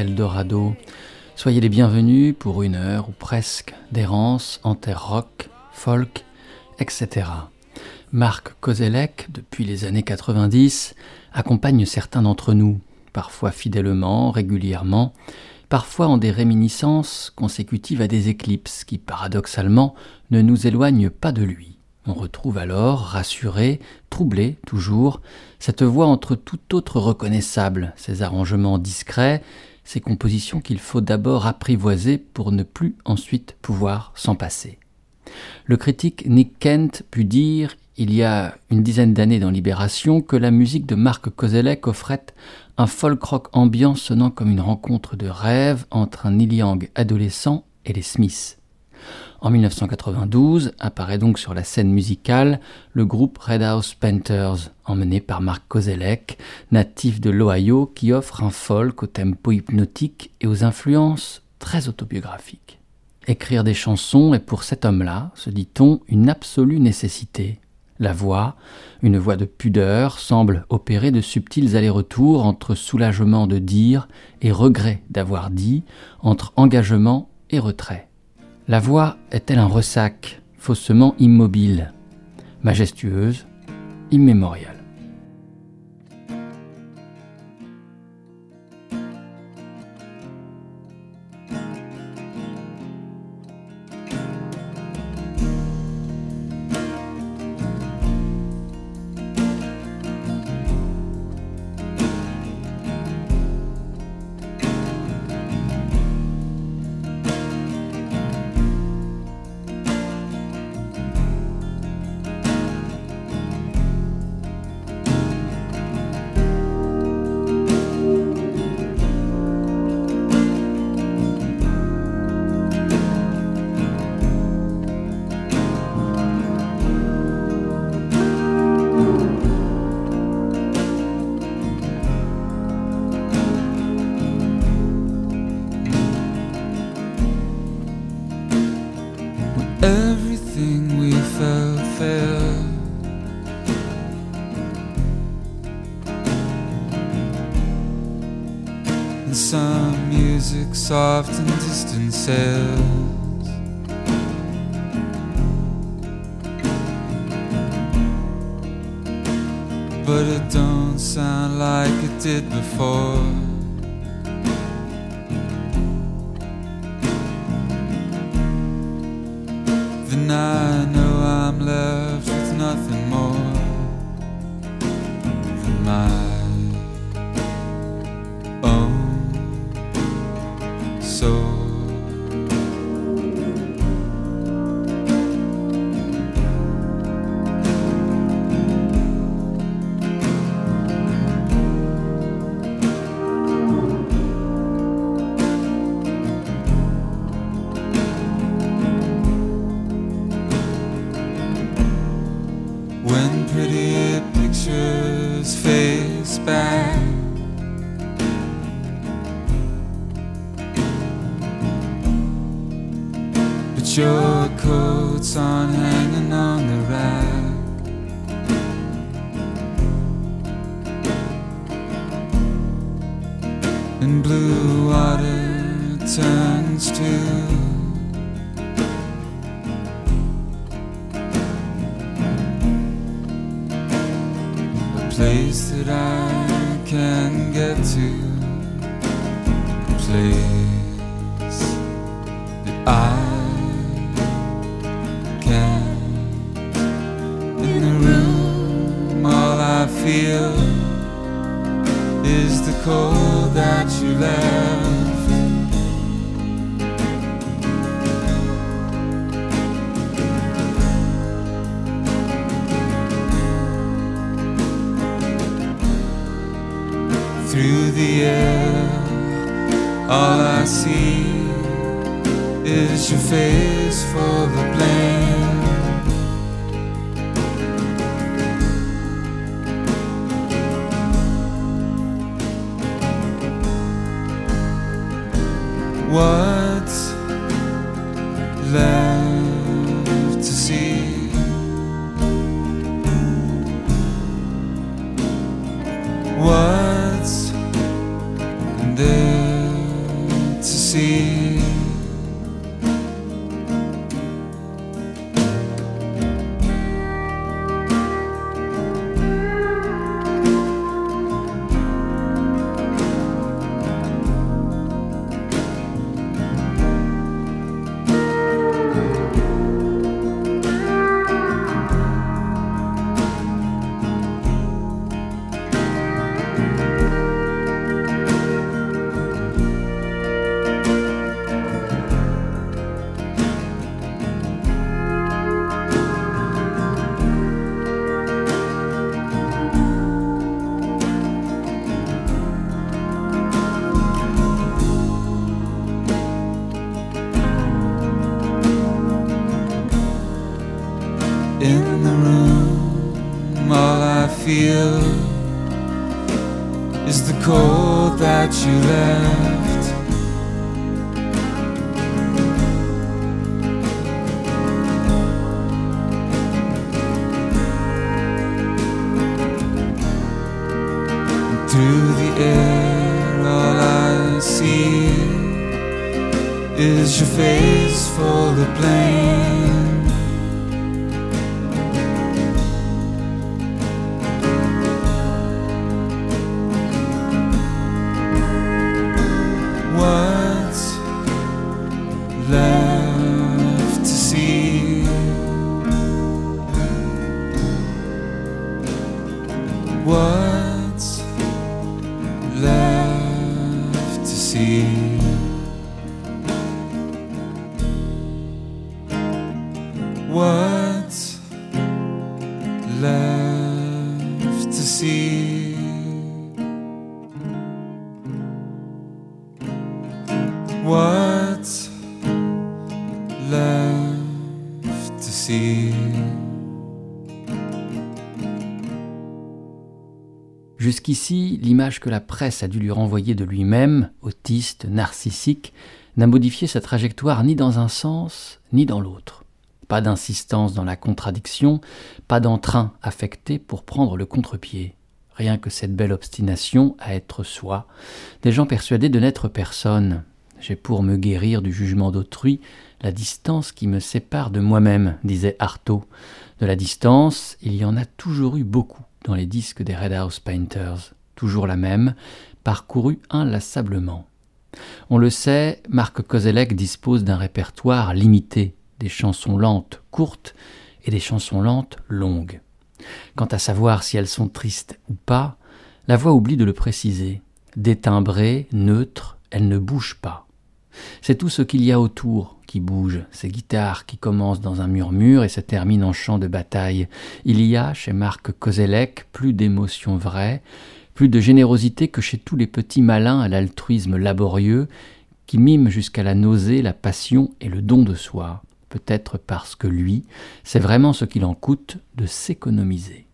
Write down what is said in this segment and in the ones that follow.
Eldorado. Soyez les bienvenus pour une heure ou presque d'errance en terre rock, folk, etc. Marc Kozelek, depuis les années 90, accompagne certains d'entre nous, parfois fidèlement, régulièrement, parfois en des réminiscences consécutives à des éclipses qui, paradoxalement, ne nous éloignent pas de lui. On retrouve alors, rassuré, troublé toujours, cette voix entre tout autre reconnaissable, ces arrangements discrets, ces compositions qu'il faut d'abord apprivoiser pour ne plus ensuite pouvoir s'en passer. Le critique Nick Kent put dire il y a une dizaine d'années dans Libération que la musique de Marc Kozelek offrait un folk rock ambiant sonnant comme une rencontre de rêve entre un Neil Young adolescent et les Smiths. En 1992 apparaît donc sur la scène musicale le groupe Red House Panthers, emmené par Mark Kozelek, natif de l'Ohio, qui offre un folk au tempo hypnotique et aux influences très autobiographiques. Écrire des chansons est pour cet homme-là, se dit-on, une absolue nécessité. La voix, une voix de pudeur, semble opérer de subtils allers-retours entre soulagement de dire et regret d'avoir dit, entre engagement et retrait. La voix est-elle un ressac, faussement immobile, majestueuse, immémoriale? so let's Jusqu'ici, l'image que la presse a dû lui renvoyer de lui-même, autiste, narcissique, n'a modifié sa trajectoire ni dans un sens ni dans l'autre. Pas d'insistance dans la contradiction, pas d'entrain affecté pour prendre le contre-pied. Rien que cette belle obstination à être soi, des gens persuadés de n'être personne. J'ai pour me guérir du jugement d'autrui la distance qui me sépare de moi-même, disait Artaud. De la distance, il y en a toujours eu beaucoup dans les disques des Red House Painters, toujours la même, parcourue inlassablement. On le sait, Marc Kozelek dispose d'un répertoire limité, des chansons lentes courtes et des chansons lentes longues. Quant à savoir si elles sont tristes ou pas, la voix oublie de le préciser. Détimbrée, neutre, elle ne bouge pas. C'est tout ce qu'il y a autour qui bouge, ces guitares qui commencent dans un murmure et se terminent en chant de bataille. Il y a, chez Marc Kozelek, plus d'émotions vraies, plus de générosité que chez tous les petits malins à l'altruisme laborieux, qui miment jusqu'à la nausée la passion et le don de soi, peut-être parce que lui, c'est vraiment ce qu'il en coûte de s'économiser.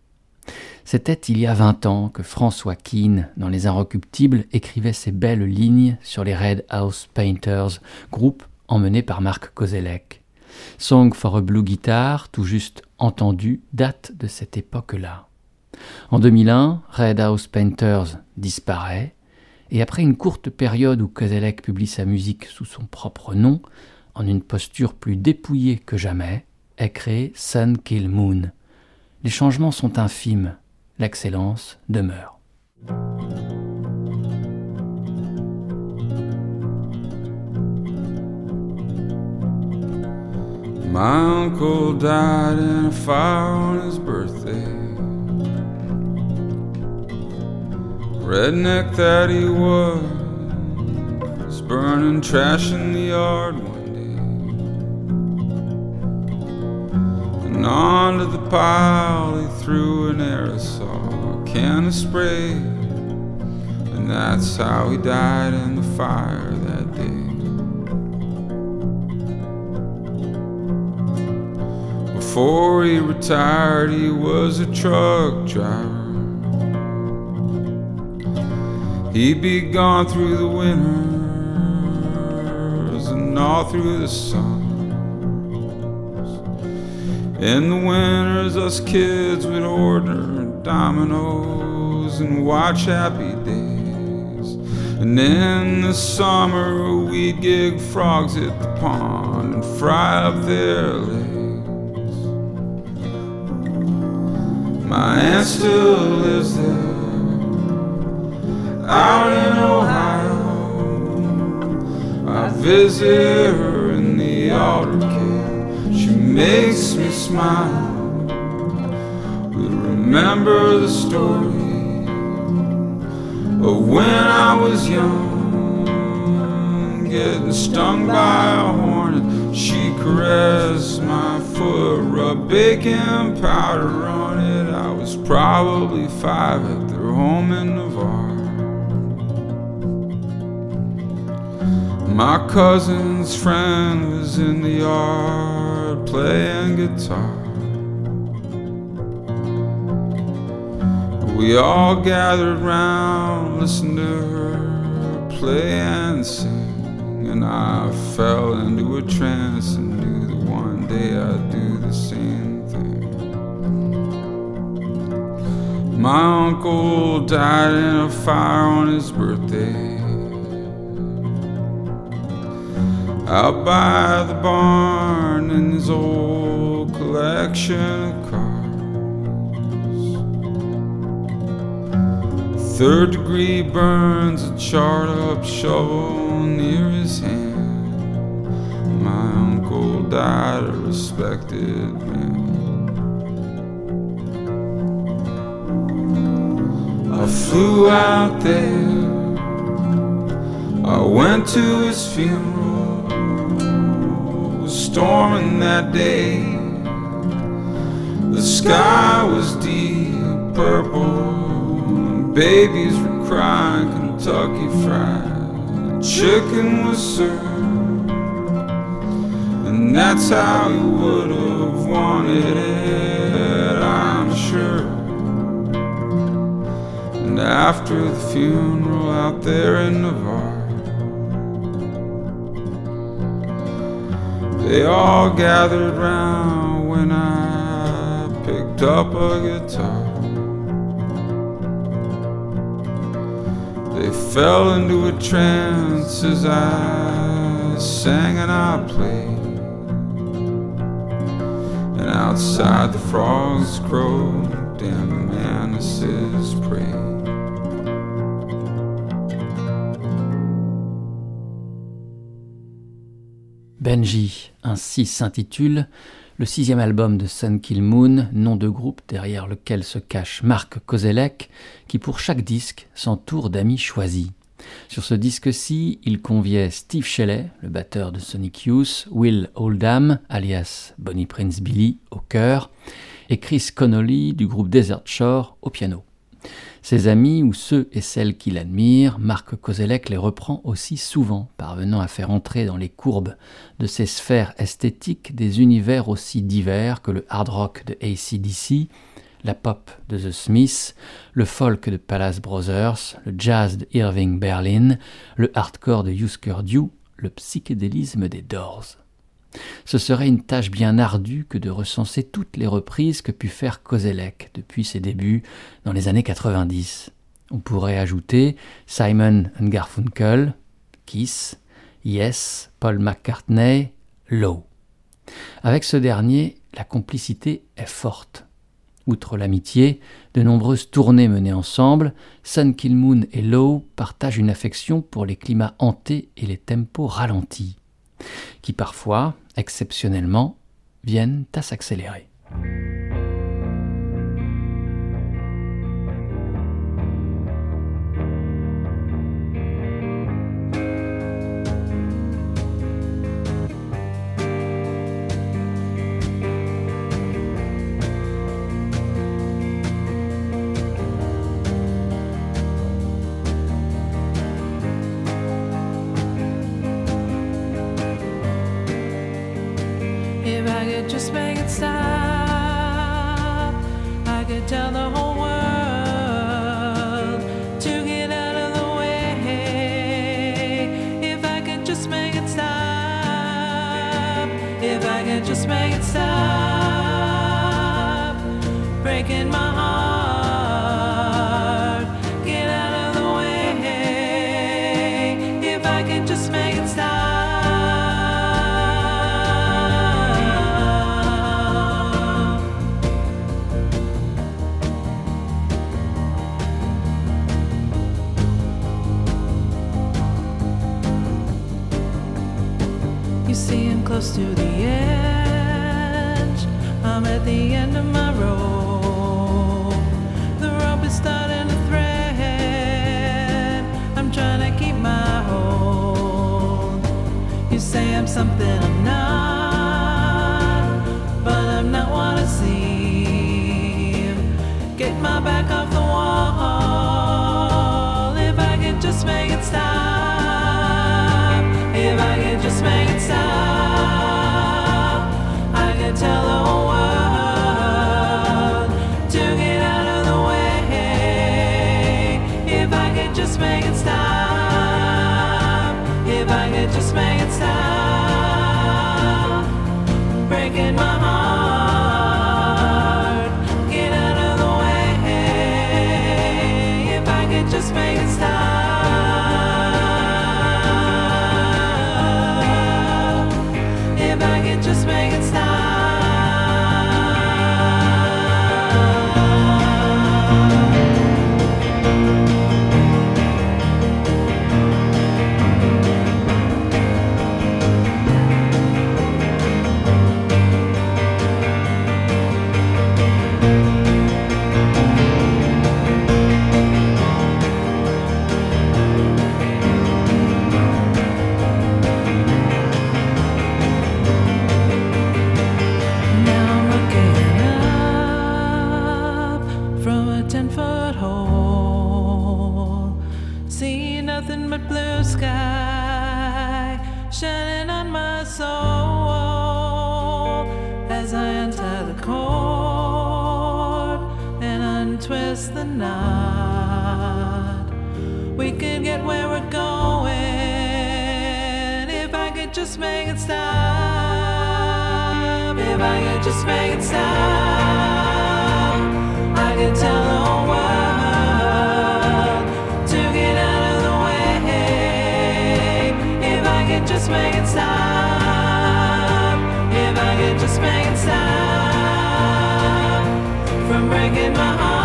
C'était il y a vingt ans que François Keane, dans Les Inrecuptibles, écrivait ces belles lignes sur les Red House Painters, groupe emmené par Marc Kozelek. Song for a Blue Guitar, tout juste entendu, date de cette époque-là. En 2001, Red House Painters disparaît, et après une courte période où Kozelek publie sa musique sous son propre nom, en une posture plus dépouillée que jamais, est créé Sun Kill Moon. Les changements sont infimes, l'excellence demeure. My uncle died in a fire on his birthday. Redneck that he was, was burning trash in the yard one day. And onto the pile he threw an aerosol, can of spray. And that's how he died in the fire Before he retired, he was a truck driver. He'd be gone through the winters and all through the summers. In the winters, us kids would order dominoes and watch happy days. And in the summer, we'd gig frogs at the pond and fry up their legs. Still lives there, out in Ohio. I visit her in the care. She makes me smile. We remember the story of when I was young, getting stung by a hornet. She caressed my foot, rubbed baking powder on probably five at their home in Navarre. My cousin's friend was in the yard playing guitar. We all gathered round, listened to her play and sing, and I fell into a trance and knew that one day I'd do the same My uncle died in a fire on his birthday. Out by the barn in his old collection of cars. Third degree burns a charred up shovel near his hand. My uncle died a respected man. I flew out there. I went to his funeral. Was storming that day. The sky was deep purple. Babies were crying, Kentucky fried chicken was served, and that's how you would have wanted it, I'm sure. And after the funeral out there in Navarre, they all gathered round when I picked up a guitar. They fell into a trance as I sang and I played. And outside the frogs crowed, Benji, ainsi s'intitule le sixième album de Sun Kill Moon, nom de groupe derrière lequel se cache Marc Kozelek, qui pour chaque disque s'entoure d'amis choisis. Sur ce disque-ci, il conviait Steve Shelley, le batteur de Sonic Youth, Will Oldham, alias Bonnie Prince Billy, au chœur, et Chris Connolly du groupe Desert Shore au piano. Ses amis ou ceux et celles qui l'admirent, Marc Kozelek les reprend aussi souvent, parvenant à faire entrer dans les courbes de ces sphères esthétiques des univers aussi divers que le hard rock de ACDC, la pop de The Smiths, le folk de Palace Brothers, le jazz de Irving Berlin, le hardcore de Husker Du, le psychédélisme des Doors. Ce serait une tâche bien ardue que de recenser toutes les reprises que put faire Kozelek depuis ses débuts dans les années 90. On pourrait ajouter Simon Garfunkel, Kiss, Yes, Paul McCartney, Low. Avec ce dernier, la complicité est forte. Outre l'amitié, de nombreuses tournées menées ensemble, Sun Kill Moon et Low partagent une affection pour les climats hantés et les tempos ralentis, qui parfois, exceptionnellement, viennent à s'accélérer. trying to keep my hold. You say I'm something I'm not, but I'm not what I seem. Get my back up. Just make it stop. If I could just make it stop, I could tell the world to get out of the way. If I could just make it stop, if I could just make it stop from breaking my heart,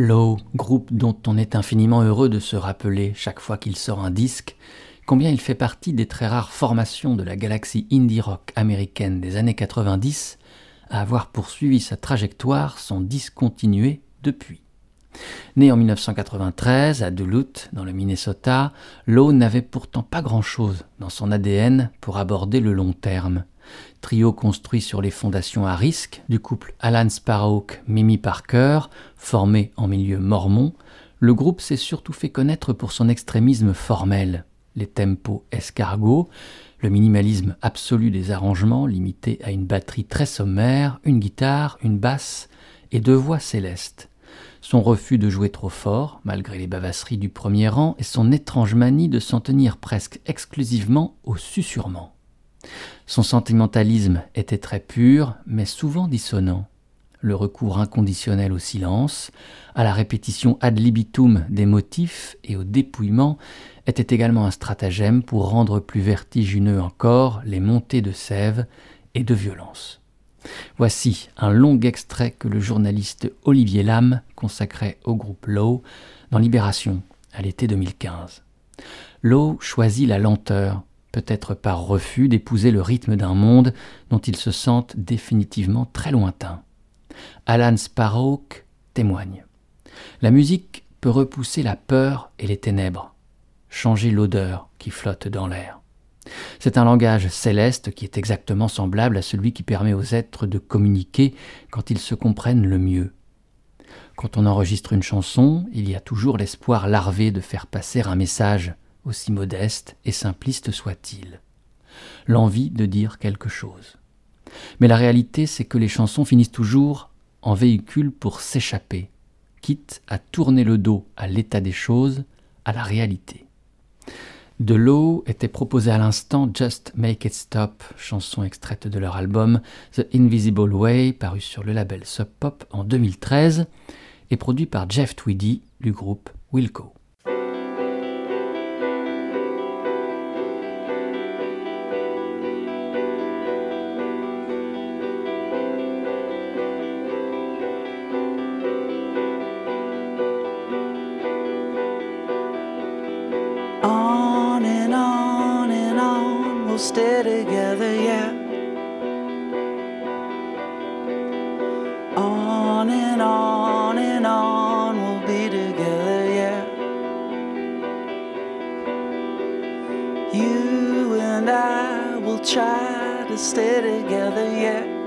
Low, groupe dont on est infiniment heureux de se rappeler chaque fois qu'il sort un disque, combien il fait partie des très rares formations de la galaxie indie rock américaine des années 90 à avoir poursuivi sa trajectoire sans discontinuer depuis. Né en 1993 à Duluth, dans le Minnesota, Lowe n'avait pourtant pas grand-chose dans son ADN pour aborder le long terme. Trio construit sur les fondations à risque du couple Alan Sparrow-Mimi Parker, formé en milieu mormon, le groupe s'est surtout fait connaître pour son extrémisme formel, les tempos escargots, le minimalisme absolu des arrangements limité à une batterie très sommaire, une guitare, une basse et deux voix célestes. Son refus de jouer trop fort, malgré les bavasseries du premier rang, et son étrange manie de s'en tenir presque exclusivement au susurrement. Son sentimentalisme était très pur, mais souvent dissonant. Le recours inconditionnel au silence, à la répétition ad libitum des motifs et au dépouillement était également un stratagème pour rendre plus vertigineux encore les montées de sève et de violence. Voici un long extrait que le journaliste Olivier Lam consacrait au groupe Low dans Libération à l'été 2015. Low choisit la lenteur, peut-être par refus d'épouser le rythme d'un monde dont ils se sentent définitivement très lointains. Alan Sparrow témoigne. La musique peut repousser la peur et les ténèbres, changer l'odeur qui flotte dans l'air. C'est un langage céleste qui est exactement semblable à celui qui permet aux êtres de communiquer quand ils se comprennent le mieux. Quand on enregistre une chanson, il y a toujours l'espoir larvé de faire passer un message, aussi modeste et simpliste soit-il. L'envie de dire quelque chose. Mais la réalité, c'est que les chansons finissent toujours en véhicule pour s'échapper, quitte à tourner le dos à l'état des choses, à la réalité. De l'eau était proposé à l'instant Just Make It Stop, chanson extraite de leur album The Invisible Way, paru sur le label Sub Pop en 2013, et produit par Jeff Tweedy du groupe Wilco. On and on and on we'll be together, yeah. You and I will try to stay together, yeah.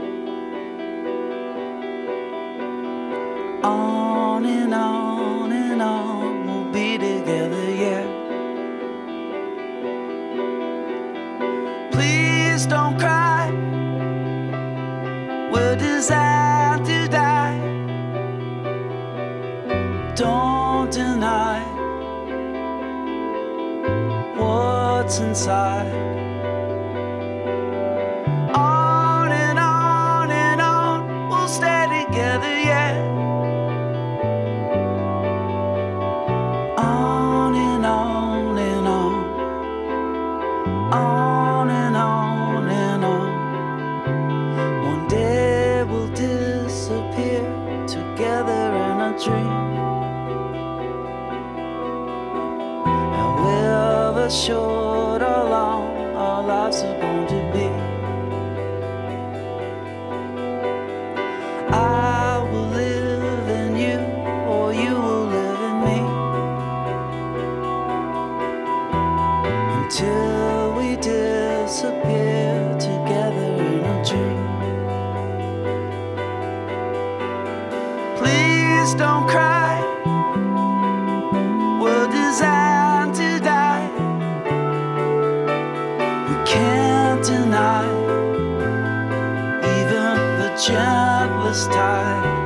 this time.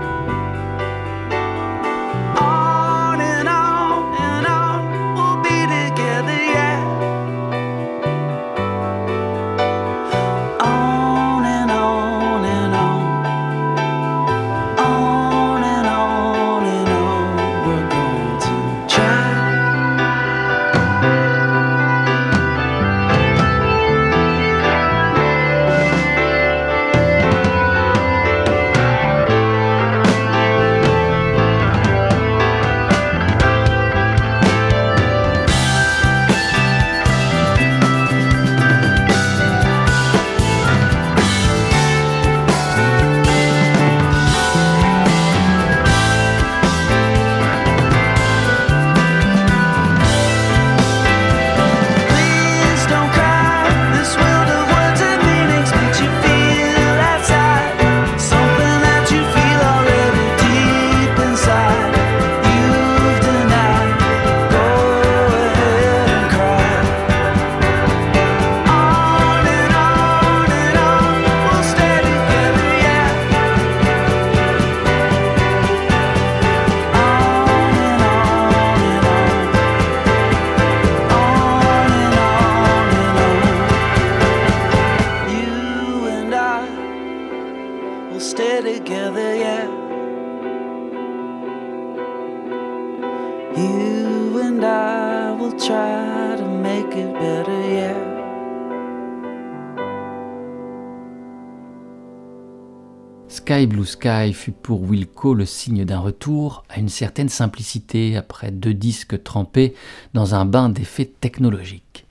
Sky fut pour Wilco le signe d'un retour à une certaine simplicité après deux disques trempés dans un bain d'effets technologiques.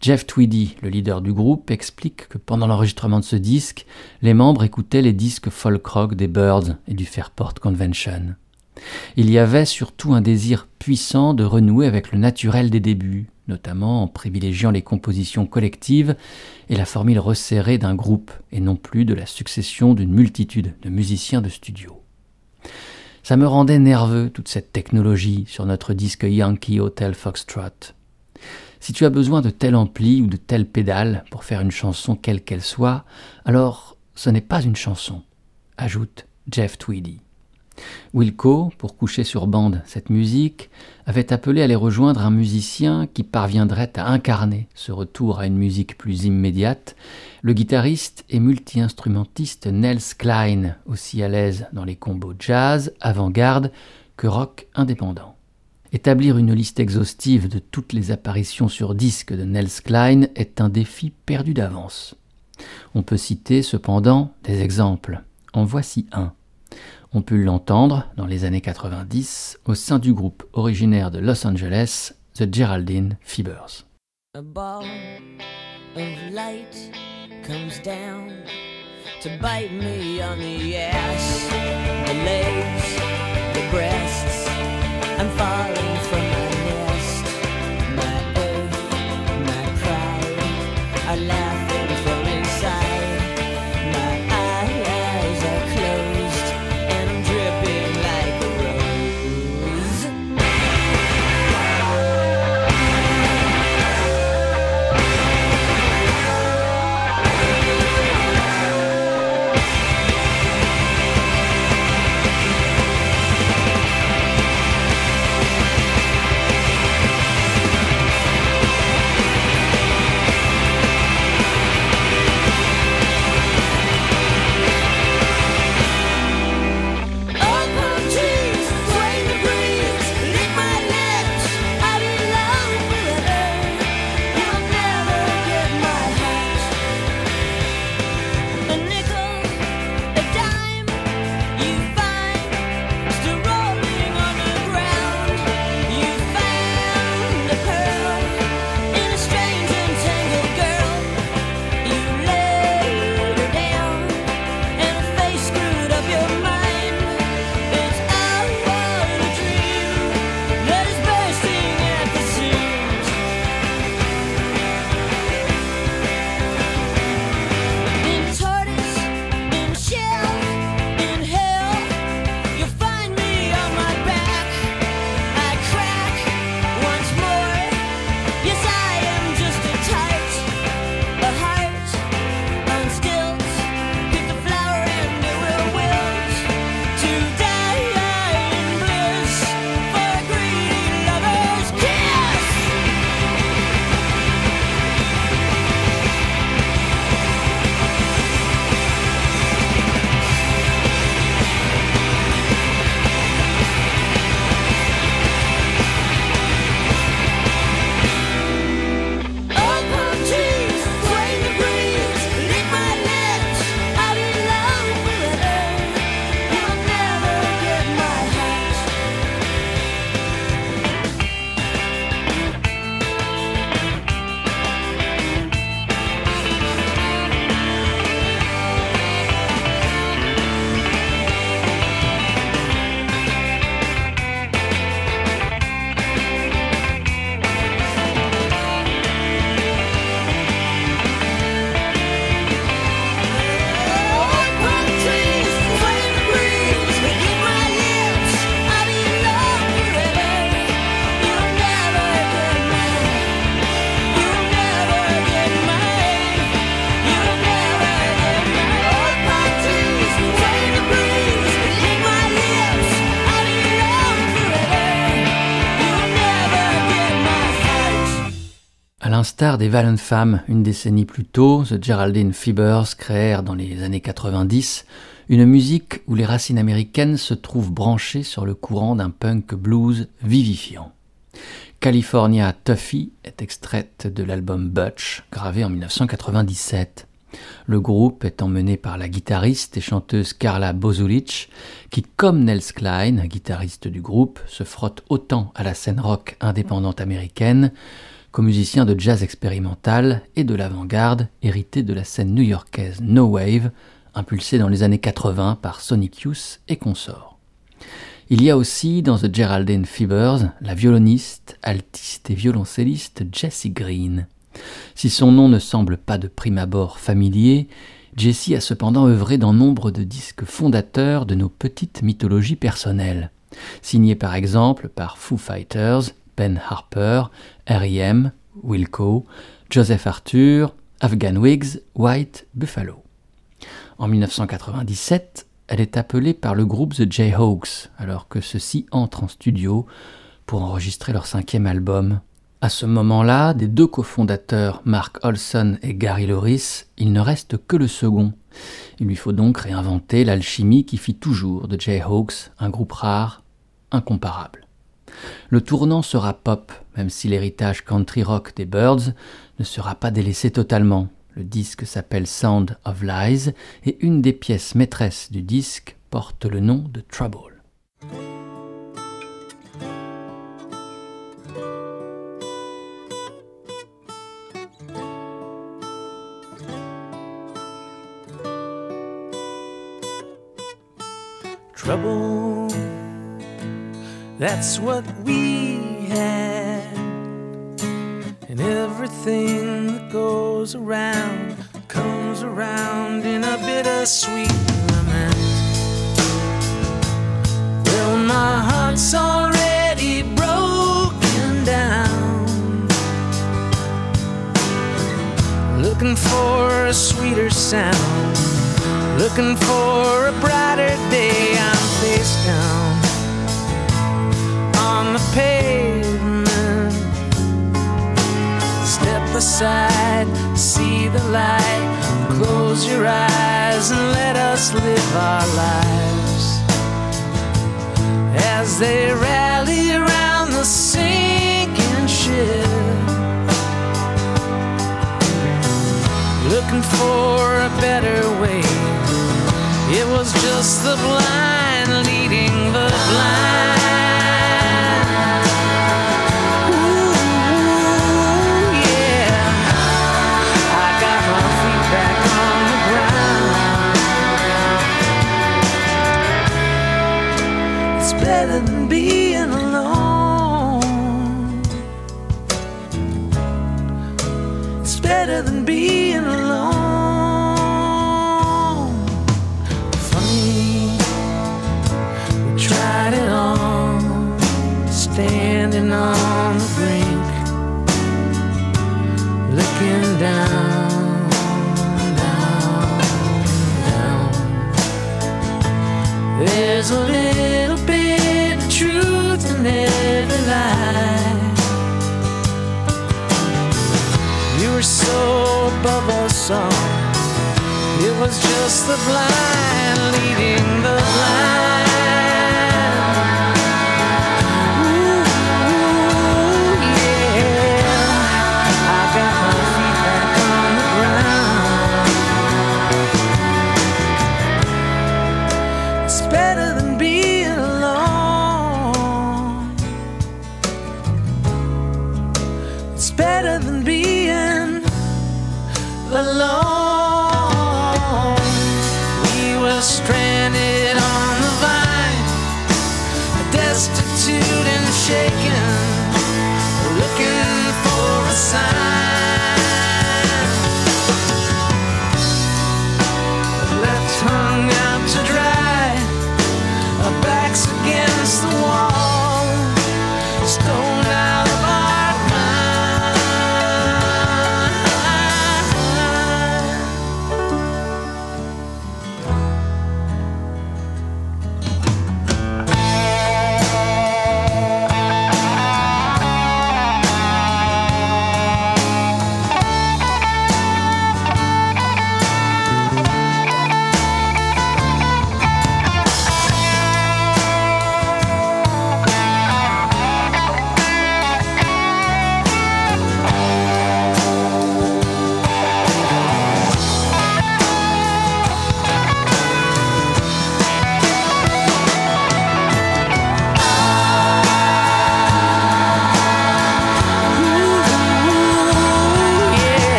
Jeff Tweedy, le leader du groupe, explique que pendant l'enregistrement de ce disque, les membres écoutaient les disques folk rock des Birds et du Fairport Convention. Il y avait surtout un désir puissant de renouer avec le naturel des débuts, notamment en privilégiant les compositions collectives et la formule resserrée d'un groupe, et non plus de la succession d'une multitude de musiciens de studio. Ça me rendait nerveux toute cette technologie sur notre disque Yankee Hotel Foxtrot. Si tu as besoin de tel ampli ou de telle pédale pour faire une chanson quelle qu'elle soit, alors ce n'est pas une chanson, ajoute Jeff Tweedy. Wilco, pour coucher sur bande cette musique, avait appelé à les rejoindre un musicien qui parviendrait à incarner ce retour à une musique plus immédiate, le guitariste et multi-instrumentiste Nels Klein, aussi à l'aise dans les combos jazz, avant-garde que rock indépendant. Établir une liste exhaustive de toutes les apparitions sur disque de Nels Klein est un défi perdu d'avance. On peut citer cependant des exemples. En voici un. On peut l'entendre dans les années 90 au sein du groupe originaire de Los Angeles, The Geraldine Fibers. Des Valiant Femmes, une décennie plus tôt, The Geraldine Fibers créèrent dans les années 90 une musique où les racines américaines se trouvent branchées sur le courant d'un punk blues vivifiant. California Tuffy est extraite de l'album Butch, gravé en 1997. Le groupe est emmené par la guitariste et chanteuse Carla Bozulich, qui, comme Nels Klein, guitariste du groupe, se frotte autant à la scène rock indépendante américaine comme musicien de jazz expérimental et de l'avant-garde, hérité de la scène new-yorkaise No Wave, impulsée dans les années 80 par Sonic Youth et consorts. Il y a aussi dans The Geraldine Fibers la violoniste, altiste et violoncelliste Jessie Green. Si son nom ne semble pas de prime abord familier, Jessie a cependant œuvré dans nombre de disques fondateurs de nos petites mythologies personnelles, signés par exemple par Foo Fighters, Ben Harper, R.E.M., Wilco, Joseph Arthur, Afghan Wigs, White, Buffalo. En 1997, elle est appelée par le groupe The Jayhawks, alors que ceux-ci entrent en studio pour enregistrer leur cinquième album. À ce moment-là, des deux cofondateurs, Mark Olson et Gary Loris, il ne reste que le second. Il lui faut donc réinventer l'alchimie qui fit toujours de Jayhawks un groupe rare, incomparable. Le tournant sera pop, même si l'héritage country rock des Birds ne sera pas délaissé totalement. Le disque s'appelle Sound of Lies et une des pièces maîtresses du disque porte le nom de Trouble. Trouble, that's what we had. And everything that goes around comes around in a bittersweet lament. Well, my heart's already broken down. Looking for a sweeter sound. Looking for a brighter day. Pavement. Step aside, see the light. Close your eyes and let us live our lives as they rally around the sinking ship. Looking for a better way. It was just the blind was just the blind leading the blind. For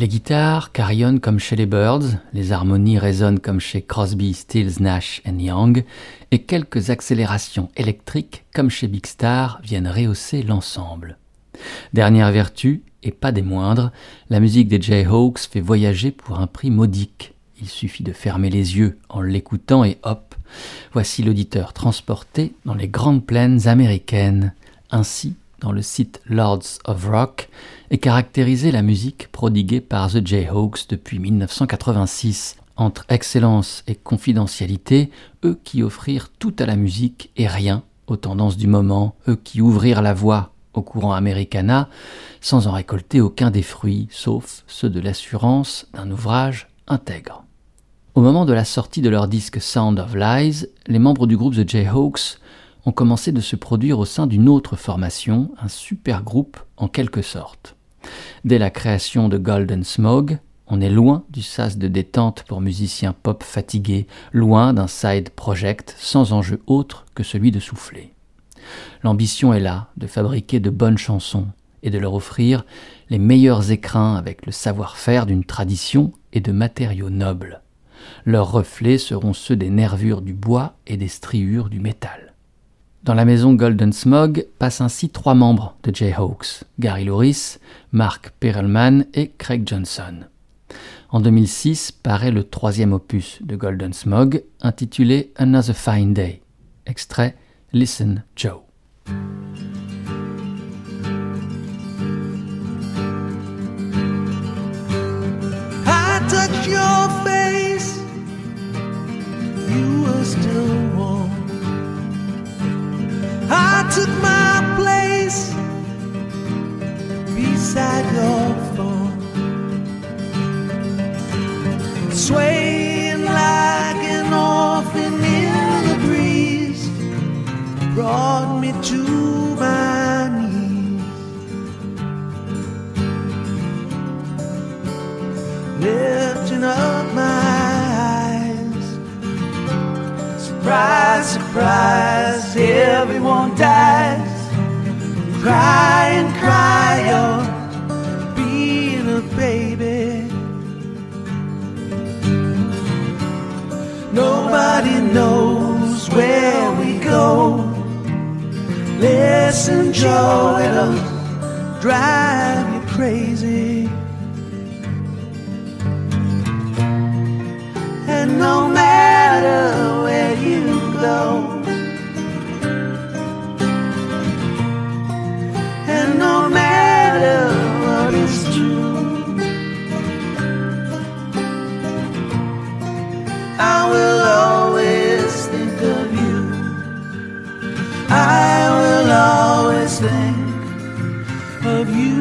Les guitares carillonnent comme chez les Birds, les harmonies résonnent comme chez Crosby, Stills, Nash Young, et quelques accélérations électriques comme chez Big Star viennent rehausser l'ensemble. Dernière vertu, et pas des moindres, la musique des Jayhawks fait voyager pour un prix modique. Il suffit de fermer les yeux en l'écoutant et hop, voici l'auditeur transporté dans les grandes plaines américaines. Ainsi, dans le site Lords of Rock, est caractérisée la musique prodiguée par The Jayhawks depuis 1986. Entre excellence et confidentialité, eux qui offrirent tout à la musique et rien aux tendances du moment, eux qui ouvrirent la voie au courant americana sans en récolter aucun des fruits, sauf ceux de l'assurance d'un ouvrage intègre. Au moment de la sortie de leur disque Sound of Lies, les membres du groupe The Jayhawks ont commencé de se produire au sein d'une autre formation, un super groupe en quelque sorte. Dès la création de Golden Smog, on est loin du sas de détente pour musiciens pop fatigués, loin d'un side project sans enjeu autre que celui de souffler. L'ambition est là de fabriquer de bonnes chansons et de leur offrir les meilleurs écrins avec le savoir-faire d'une tradition et de matériaux nobles. Leurs reflets seront ceux des nervures du bois et des striures du métal. Dans la maison Golden Smog passent ainsi trois membres de Jayhawks, Gary Louris, Mark Perelman et Craig Johnson. En 2006 paraît le troisième opus de Golden Smog, intitulé Another Fine Day. Extrait Listen Joe. I took my place beside your phone, swaying like an orphan in the breeze, brought me to my knees. lifting up my Surprise, surprise, everyone dies. Cry and cry, you're being a baby. Nobody knows where we go. Listen, Joe, it'll drive you crazy. And no matter go, and no matter what is true, I will always think of you. I will always think of you.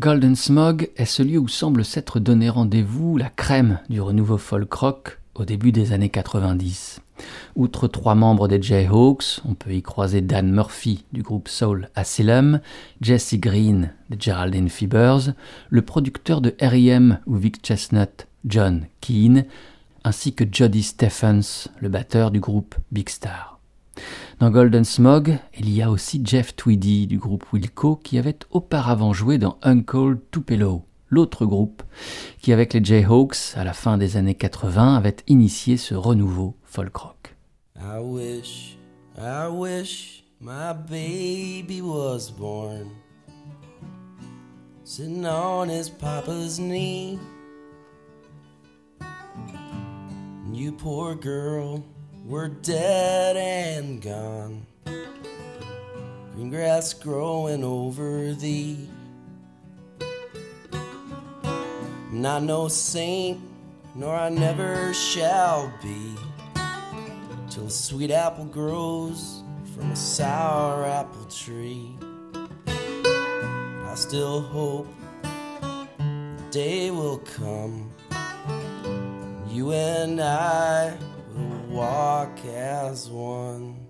Golden Smog est celui où semble s'être donné rendez-vous la crème du renouveau folk rock au début des années 90. Outre trois membres des Jayhawks, on peut y croiser Dan Murphy du groupe Soul Asylum, Jesse Green des Geraldine Fibers, le producteur de R.E.M. ou Vic Chestnut, John Keane, ainsi que Jody Stephens, le batteur du groupe Big Star. Dans Golden Smog, il y a aussi Jeff Tweedy du groupe Wilco qui avait auparavant joué dans Uncle Tupelo, l'autre groupe qui, avec les Jayhawks, à la fin des années 80, avait initié ce renouveau folk rock. I wish, I wish my baby was born. Sitting on his papa's knee. You poor girl, were dead and gone. Green grass growing over thee. I'm not no saint, nor I never shall be. Till a sweet apple grows from a sour apple tree. I still hope the day will come. You and I walk as one.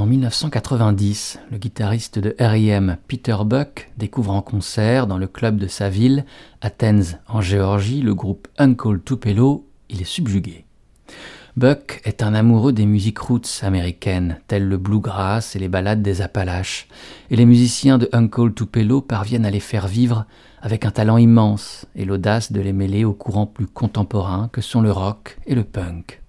En 1990, le guitariste de R.E.M. Peter Buck découvre en concert dans le club de sa ville, Athens en Géorgie, le groupe Uncle Tupelo, il est subjugué. Buck est un amoureux des musiques roots américaines, telles le bluegrass et les ballades des Appalaches, et les musiciens de Uncle Tupelo parviennent à les faire vivre avec un talent immense et l'audace de les mêler aux courants plus contemporains que sont le rock et le punk.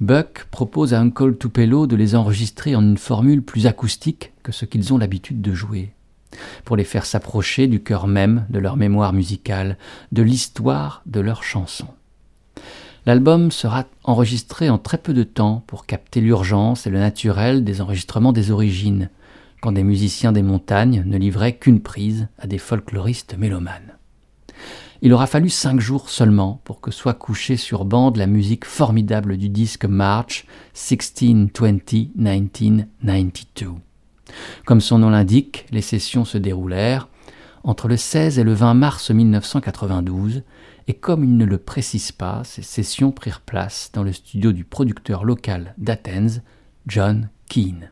Buck propose à Uncle Tupelo de les enregistrer en une formule plus acoustique que ce qu'ils ont l'habitude de jouer, pour les faire s'approcher du cœur même de leur mémoire musicale, de l'histoire de leurs chansons. L'album sera enregistré en très peu de temps pour capter l'urgence et le naturel des enregistrements des origines, quand des musiciens des montagnes ne livraient qu'une prise à des folkloristes mélomanes. Il aura fallu cinq jours seulement pour que soit couchée sur bande la musique formidable du disque March 16-20-1992. Comme son nom l'indique, les sessions se déroulèrent entre le 16 et le 20 mars 1992, et comme il ne le précise pas, ces sessions prirent place dans le studio du producteur local d'Athens, John Keane.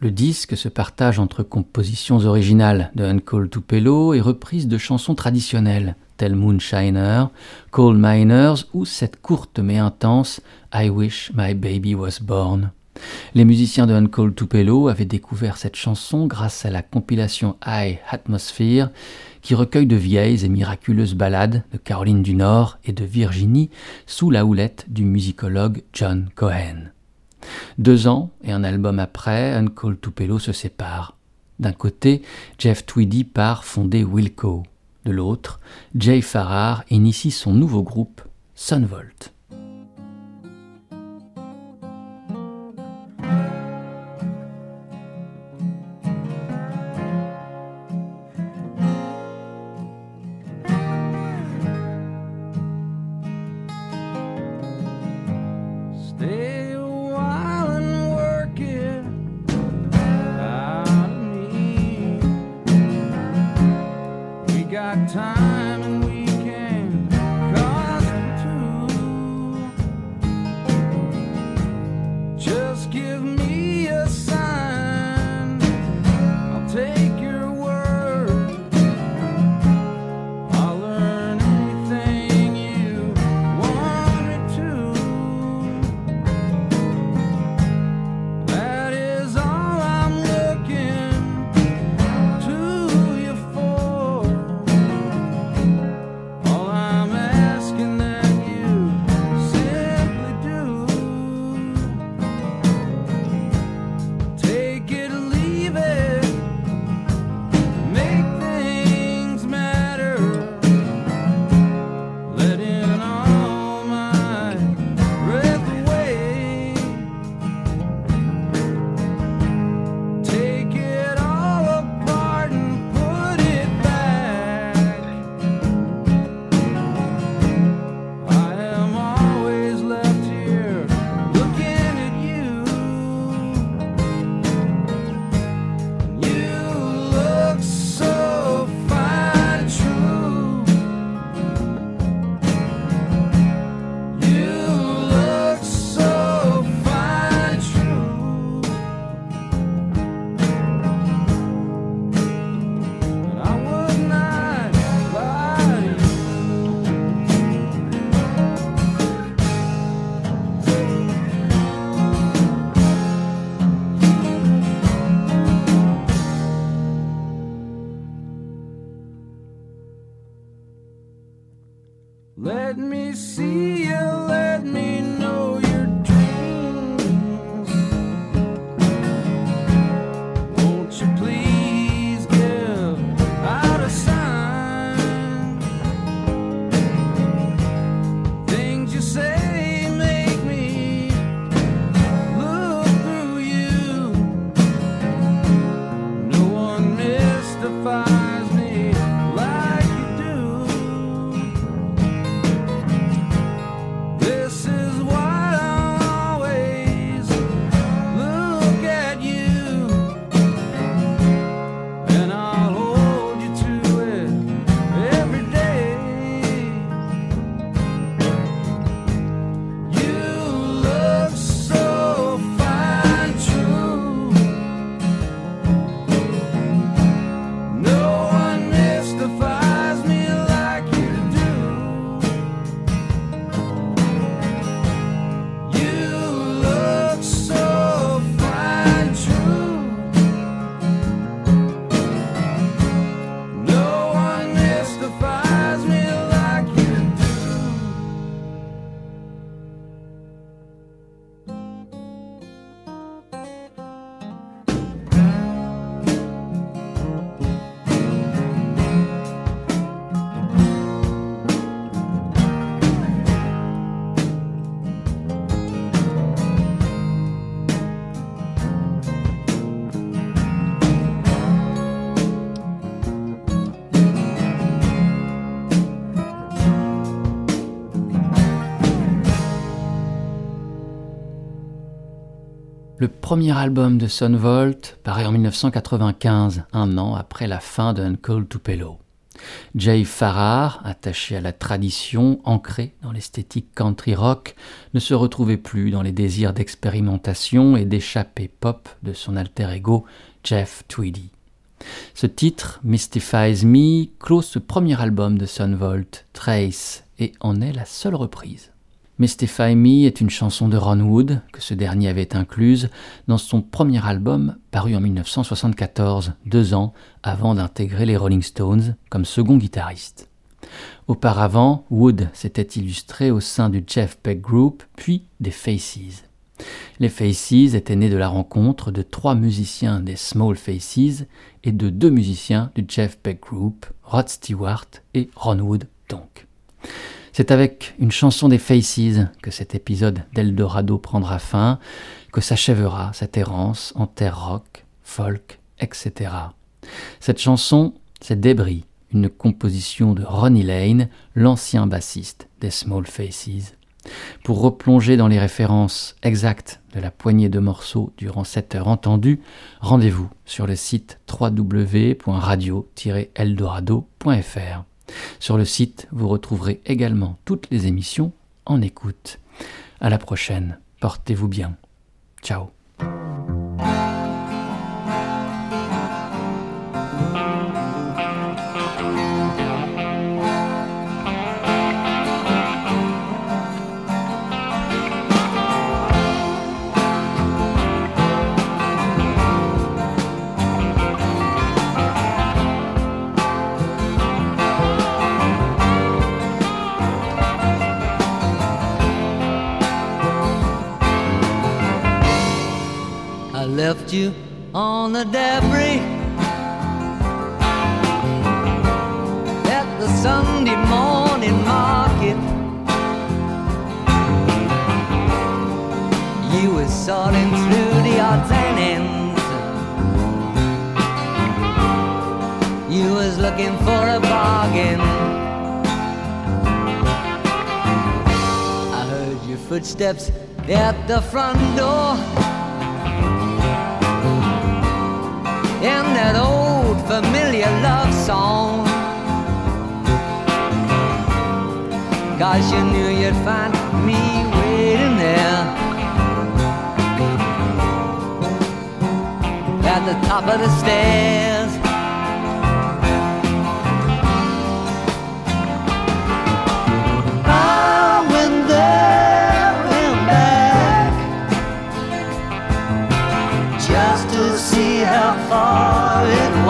Le disque se partage entre compositions originales de Uncle Tupelo et reprises de chansons traditionnelles, telles Moonshiner, Coal Miners ou cette courte mais intense I Wish My Baby Was Born. Les musiciens de Uncle Tupelo avaient découvert cette chanson grâce à la compilation High Atmosphere qui recueille de vieilles et miraculeuses ballades de Caroline du Nord et de Virginie sous la houlette du musicologue John Cohen. Deux ans et un album après, Uncle Tupelo se sépare. D'un côté, Jeff Tweedy part fonder Wilco. De l'autre, Jay Farrar initie son nouveau groupe, Sunvolt. Premier album de Son Volt paraît en 1995, un an après la fin de Uncle Tupelo. Jay Farrar, attaché à la tradition, ancré dans l'esthétique country rock, ne se retrouvait plus dans les désirs d'expérimentation et d'échappée pop de son alter ego Jeff Tweedy. Ce titre, Mystifies Me, clôt ce premier album de Son Volt, Trace, et en est la seule reprise. Mystify Me est une chanson de Ron Wood, que ce dernier avait incluse dans son premier album paru en 1974, deux ans avant d'intégrer les Rolling Stones comme second guitariste. Auparavant, Wood s'était illustré au sein du Jeff Beck Group, puis des Faces. Les Faces étaient nés de la rencontre de trois musiciens des Small Faces et de deux musiciens du Jeff Beck Group, Rod Stewart et Ron Wood donc. C'est avec une chanson des Faces que cet épisode d'Eldorado prendra fin, que s'achèvera cette errance en terre rock, folk, etc. Cette chanson, c'est Débris, une composition de Ronnie Lane, l'ancien bassiste des Small Faces. Pour replonger dans les références exactes de la poignée de morceaux durant cette heure entendue, rendez-vous sur le site www.radio-eldorado.fr. Sur le site, vous retrouverez également toutes les émissions en écoute. À la prochaine. Portez-vous bien. Ciao. Left you on the debris at the Sunday morning market. You were sorting through the odds and ends. You was looking for a bargain. I heard your footsteps at the front door. In that old familiar love song. Cause you knew you'd find me waiting there at the top of the stairs.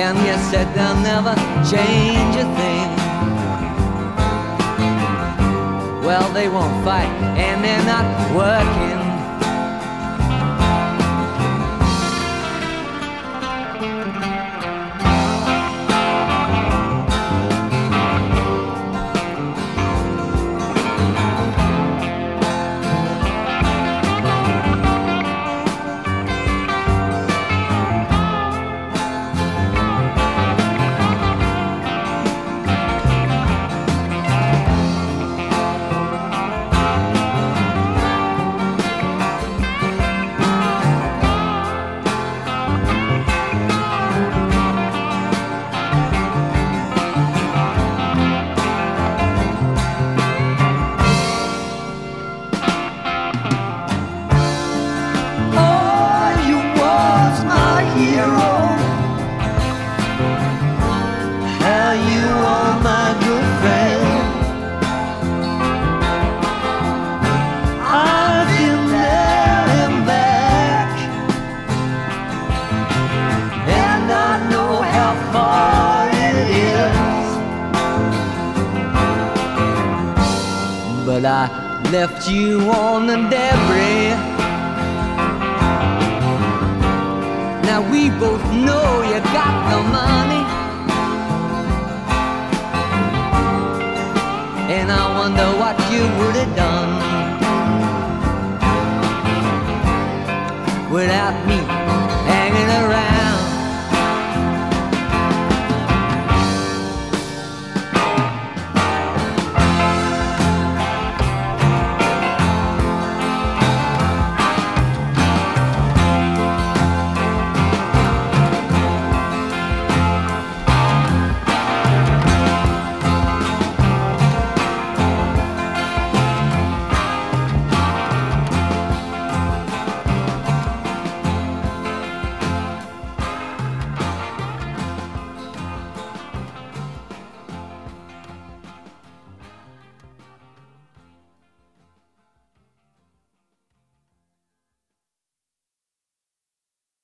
And you said they'll never change a thing. Well, they won't fight, and they're not working. you